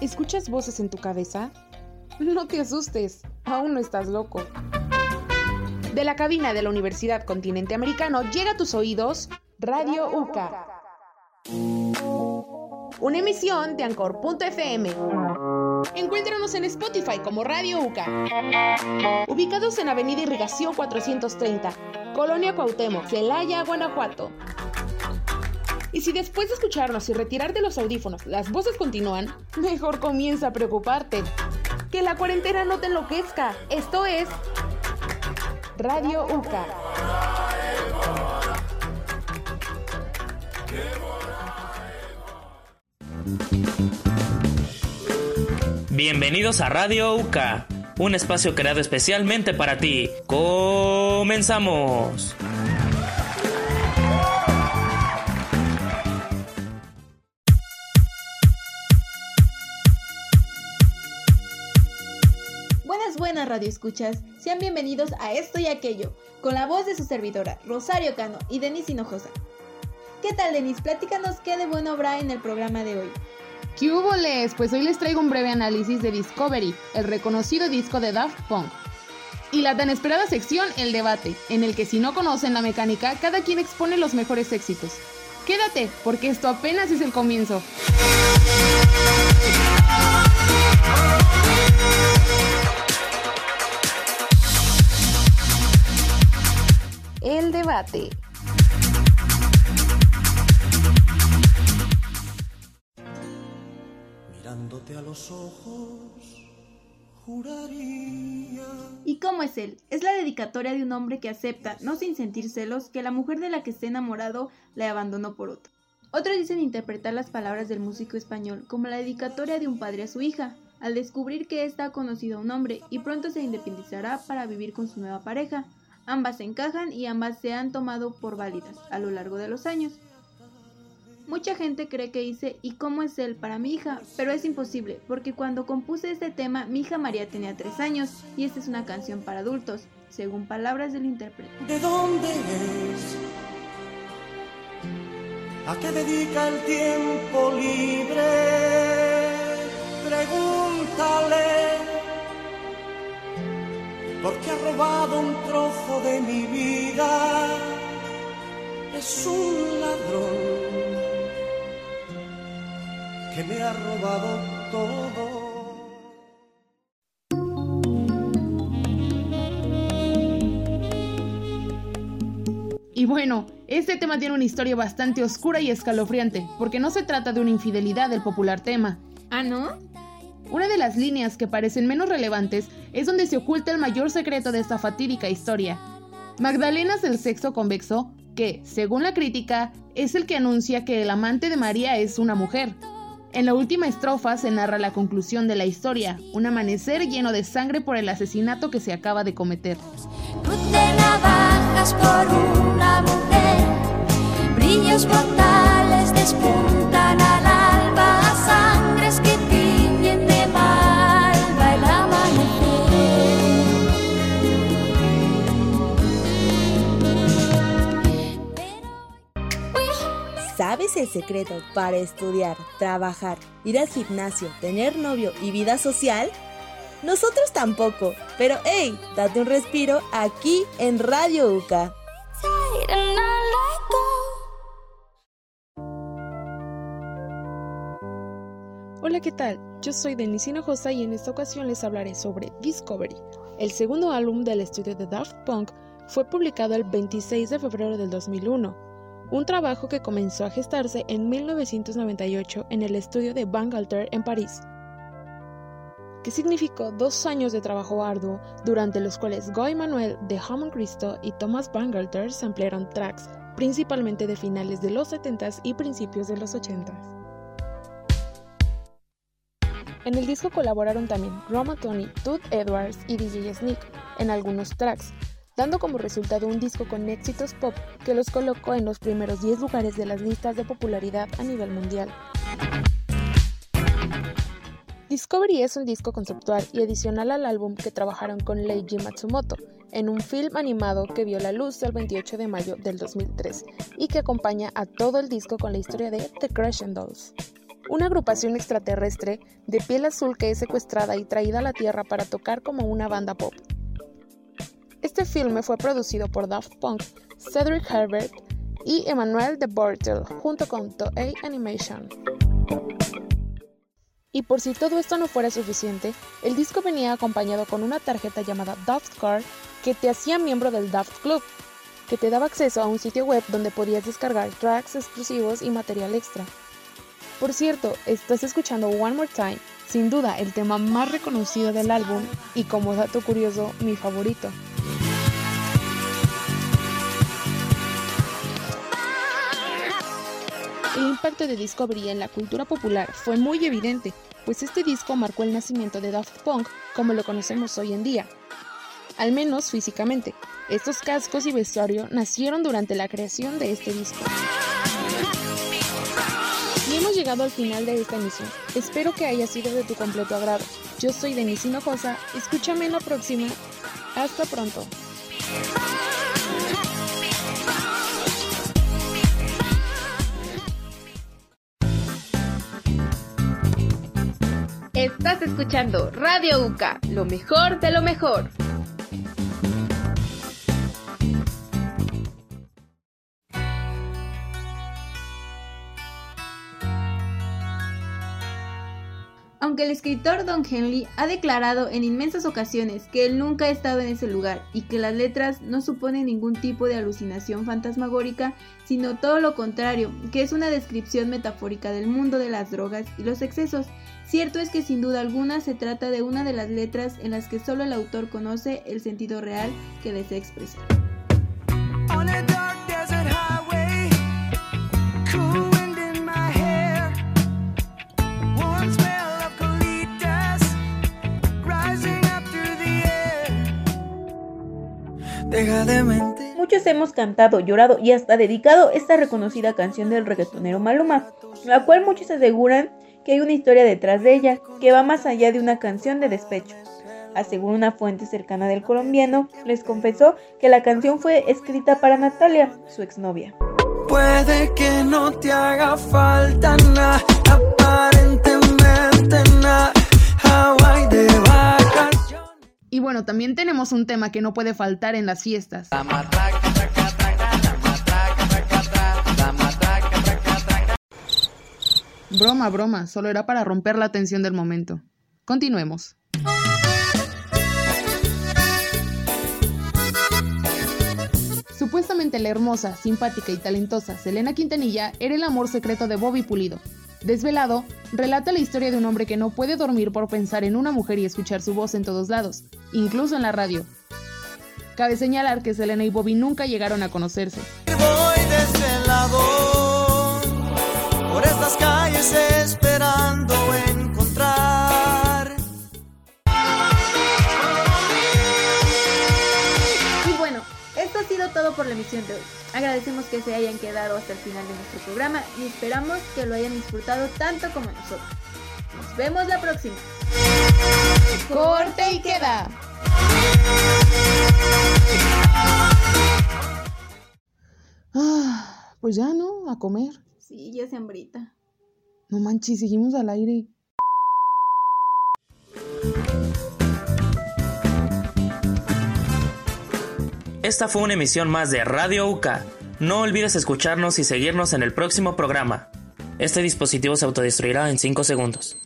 ¿Escuchas voces en tu cabeza? No te asustes, aún no estás loco. De la cabina de la Universidad Continente Americano llega a tus oídos Radio UCA. Una emisión de Anchor.fm. Encuéntranos en Spotify como Radio UCA. Ubicados en Avenida Irrigación 430, Colonia Cuauhtémoc, Celaya, Guanajuato. Y si después de escucharnos y retirarte los audífonos las voces continúan, mejor comienza a preocuparte. Que la cuarentena no te enloquezca. Esto es Radio UCA. Bienvenidos a Radio UCA, un espacio creado especialmente para ti. Comenzamos. Radioescuchas, sean bienvenidos a Esto y Aquello, con la voz de su servidora, Rosario Cano y Denis Hinojosa. ¿Qué tal, Denis? Platícanos qué de bueno habrá en el programa de hoy. ¿Qué hubo les? Pues hoy les traigo un breve análisis de Discovery, el reconocido disco de Daft Punk. Y la tan esperada sección, el debate, en el que si no conocen la mecánica, cada quien expone los mejores éxitos. Quédate, porque esto apenas es el comienzo. El debate. Mirándote a los ojos, juraría. ¿Y cómo es él? Es la dedicatoria de un hombre que acepta, no sin sentir celos, que la mujer de la que esté enamorado le abandonó por otro. Otros dicen interpretar las palabras del músico español como la dedicatoria de un padre a su hija, al descubrir que ésta ha conocido a un hombre y pronto se independizará para vivir con su nueva pareja. Ambas encajan y ambas se han tomado por válidas a lo largo de los años. Mucha gente cree que hice ¿y cómo es él para mi hija? Pero es imposible, porque cuando compuse este tema mi hija María tenía tres años y esta es una canción para adultos, según palabras del intérprete. ¿De dónde es? ¿A qué dedica el tiempo libre? Pregúntale porque ha robado un trozo de mi vida. Es un ladrón que me ha robado todo. Y bueno, este tema tiene una historia bastante oscura y escalofriante, porque no se trata de una infidelidad del popular tema. ¿Ah, no? Una de las líneas que parecen menos relevantes es donde se oculta el mayor secreto de esta fatídica historia. Magdalena es el sexo convexo, que, según la crítica, es el que anuncia que el amante de María es una mujer. En la última estrofa se narra la conclusión de la historia, un amanecer lleno de sangre por el asesinato que se acaba de cometer. ¿Sabes el secreto para estudiar, trabajar, ir al gimnasio, tener novio y vida social? Nosotros tampoco, pero hey, date un respiro aquí en Radio UCA. Hola, ¿qué tal? Yo soy Denise Hinojosa y en esta ocasión les hablaré sobre Discovery. El segundo álbum del estudio de Daft Punk fue publicado el 26 de febrero del 2001 un trabajo que comenzó a gestarse en 1998 en el estudio de Bangalter en París, que significó dos años de trabajo arduo, durante los cuales Guy Manuel de Hammond Cristo y Thomas Bangalter se ampliaron tracks, principalmente de finales de los 70s y principios de los 80s. En el disco colaboraron también Roma Tony, Todd Edwards y DJ Sneak en algunos tracks, dando como resultado un disco con éxitos pop que los colocó en los primeros 10 lugares de las listas de popularidad a nivel mundial. Discovery es un disco conceptual y adicional al álbum que trabajaron con Leiji Matsumoto en un film animado que vio la luz el 28 de mayo del 2003 y que acompaña a todo el disco con la historia de The Crescent Dolls. una agrupación extraterrestre de piel azul que es secuestrada y traída a la Tierra para tocar como una banda pop. Este filme fue producido por Daft Punk, Cedric Herbert y Emmanuel de Bortel junto con Toei Animation. Y por si todo esto no fuera suficiente, el disco venía acompañado con una tarjeta llamada Daft Card que te hacía miembro del Daft Club, que te daba acceso a un sitio web donde podías descargar tracks exclusivos y material extra. Por cierto, estás escuchando One More Time, sin duda el tema más reconocido del álbum y como dato curioso, mi favorito. El impacto de Discovery en la cultura popular fue muy evidente, pues este disco marcó el nacimiento de Daft Punk como lo conocemos hoy en día. Al menos físicamente, estos cascos y vestuario nacieron durante la creación de este disco. Y hemos llegado al final de esta emisión. Espero que haya sido de tu completo agrado. Yo soy Denise Hinojosa, escúchame en la próxima. Hasta pronto. Estás escuchando Radio UCA, lo mejor de lo mejor. Aunque el escritor Don Henley ha declarado en inmensas ocasiones que él nunca ha estado en ese lugar y que las letras no suponen ningún tipo de alucinación fantasmagórica, sino todo lo contrario, que es una descripción metafórica del mundo de las drogas y los excesos, cierto es que sin duda alguna se trata de una de las letras en las que solo el autor conoce el sentido real que desea expresar. Muchos hemos cantado, llorado y hasta dedicado esta reconocida canción del reggaetonero Maluma, la cual muchos aseguran que hay una historia detrás de ella que va más allá de una canción de despecho. Asegún una fuente cercana del colombiano, les confesó que la canción fue escrita para Natalia, su exnovia. Puede que no te haga falta nada, aparentemente nada, Hawaii de y bueno, también tenemos un tema que no puede faltar en las fiestas. Broma, broma, solo era para romper la tensión del momento. Continuemos. Supuestamente la hermosa, simpática y talentosa Selena Quintanilla era el amor secreto de Bobby Pulido, Desvelado, relata la historia de un hombre que no puede dormir por pensar en una mujer y escuchar su voz en todos lados, incluso en la radio. Cabe señalar que Selena y Bobby nunca llegaron a conocerse. Voy desde lado, por estas calles esperando encontrar. Y bueno, esto ha sido todo por la emisión de hoy. Agradecemos que se hayan quedado hasta el final de nuestro programa y esperamos que lo hayan disfrutado tanto como nosotros. Nos vemos la próxima. Corte y queda. Ah, pues ya no, a comer. Sí, ya se hambrita. No manches, seguimos al aire. Esta fue una emisión más de Radio UCA. No olvides escucharnos y seguirnos en el próximo programa. Este dispositivo se autodestruirá en 5 segundos.